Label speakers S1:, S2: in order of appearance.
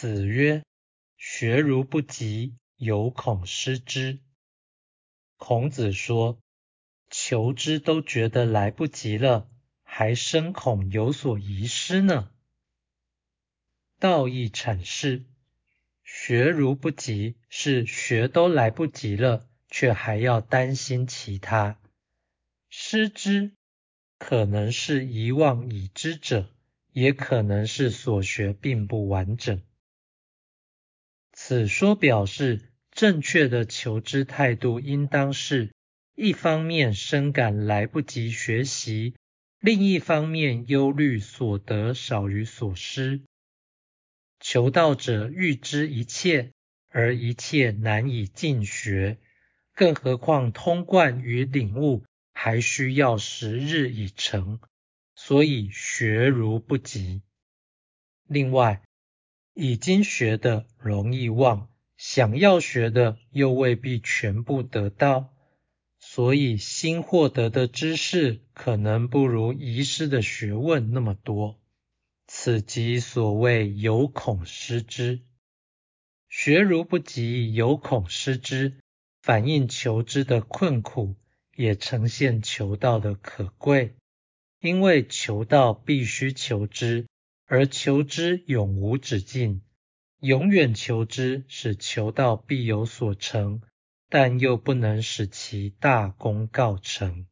S1: 子曰：“学如不及，犹恐失之。”孔子说：“求之都觉得来不及了，还深恐有所遗失呢。”道义阐释：“学如不及，是学都来不及了，却还要担心其他。失之，可能是遗忘已知者，也可能是所学并不完整。”此说表示，正确的求知态度应当是：一方面深感来不及学习，另一方面忧虑所得少于所失。求道者欲知一切，而一切难以尽学，更何况通贯与领悟，还需要时日以成，所以学如不及。另外，已经学的容易忘，想要学的又未必全部得到，所以新获得的知识可能不如遗失的学问那么多。此即所谓有恐失之。学如不及，有恐失之，反映求知的困苦，也呈现求道的可贵。因为求道必须求知。而求之永无止境，永远求之使求道必有所成，但又不能使其大功告成。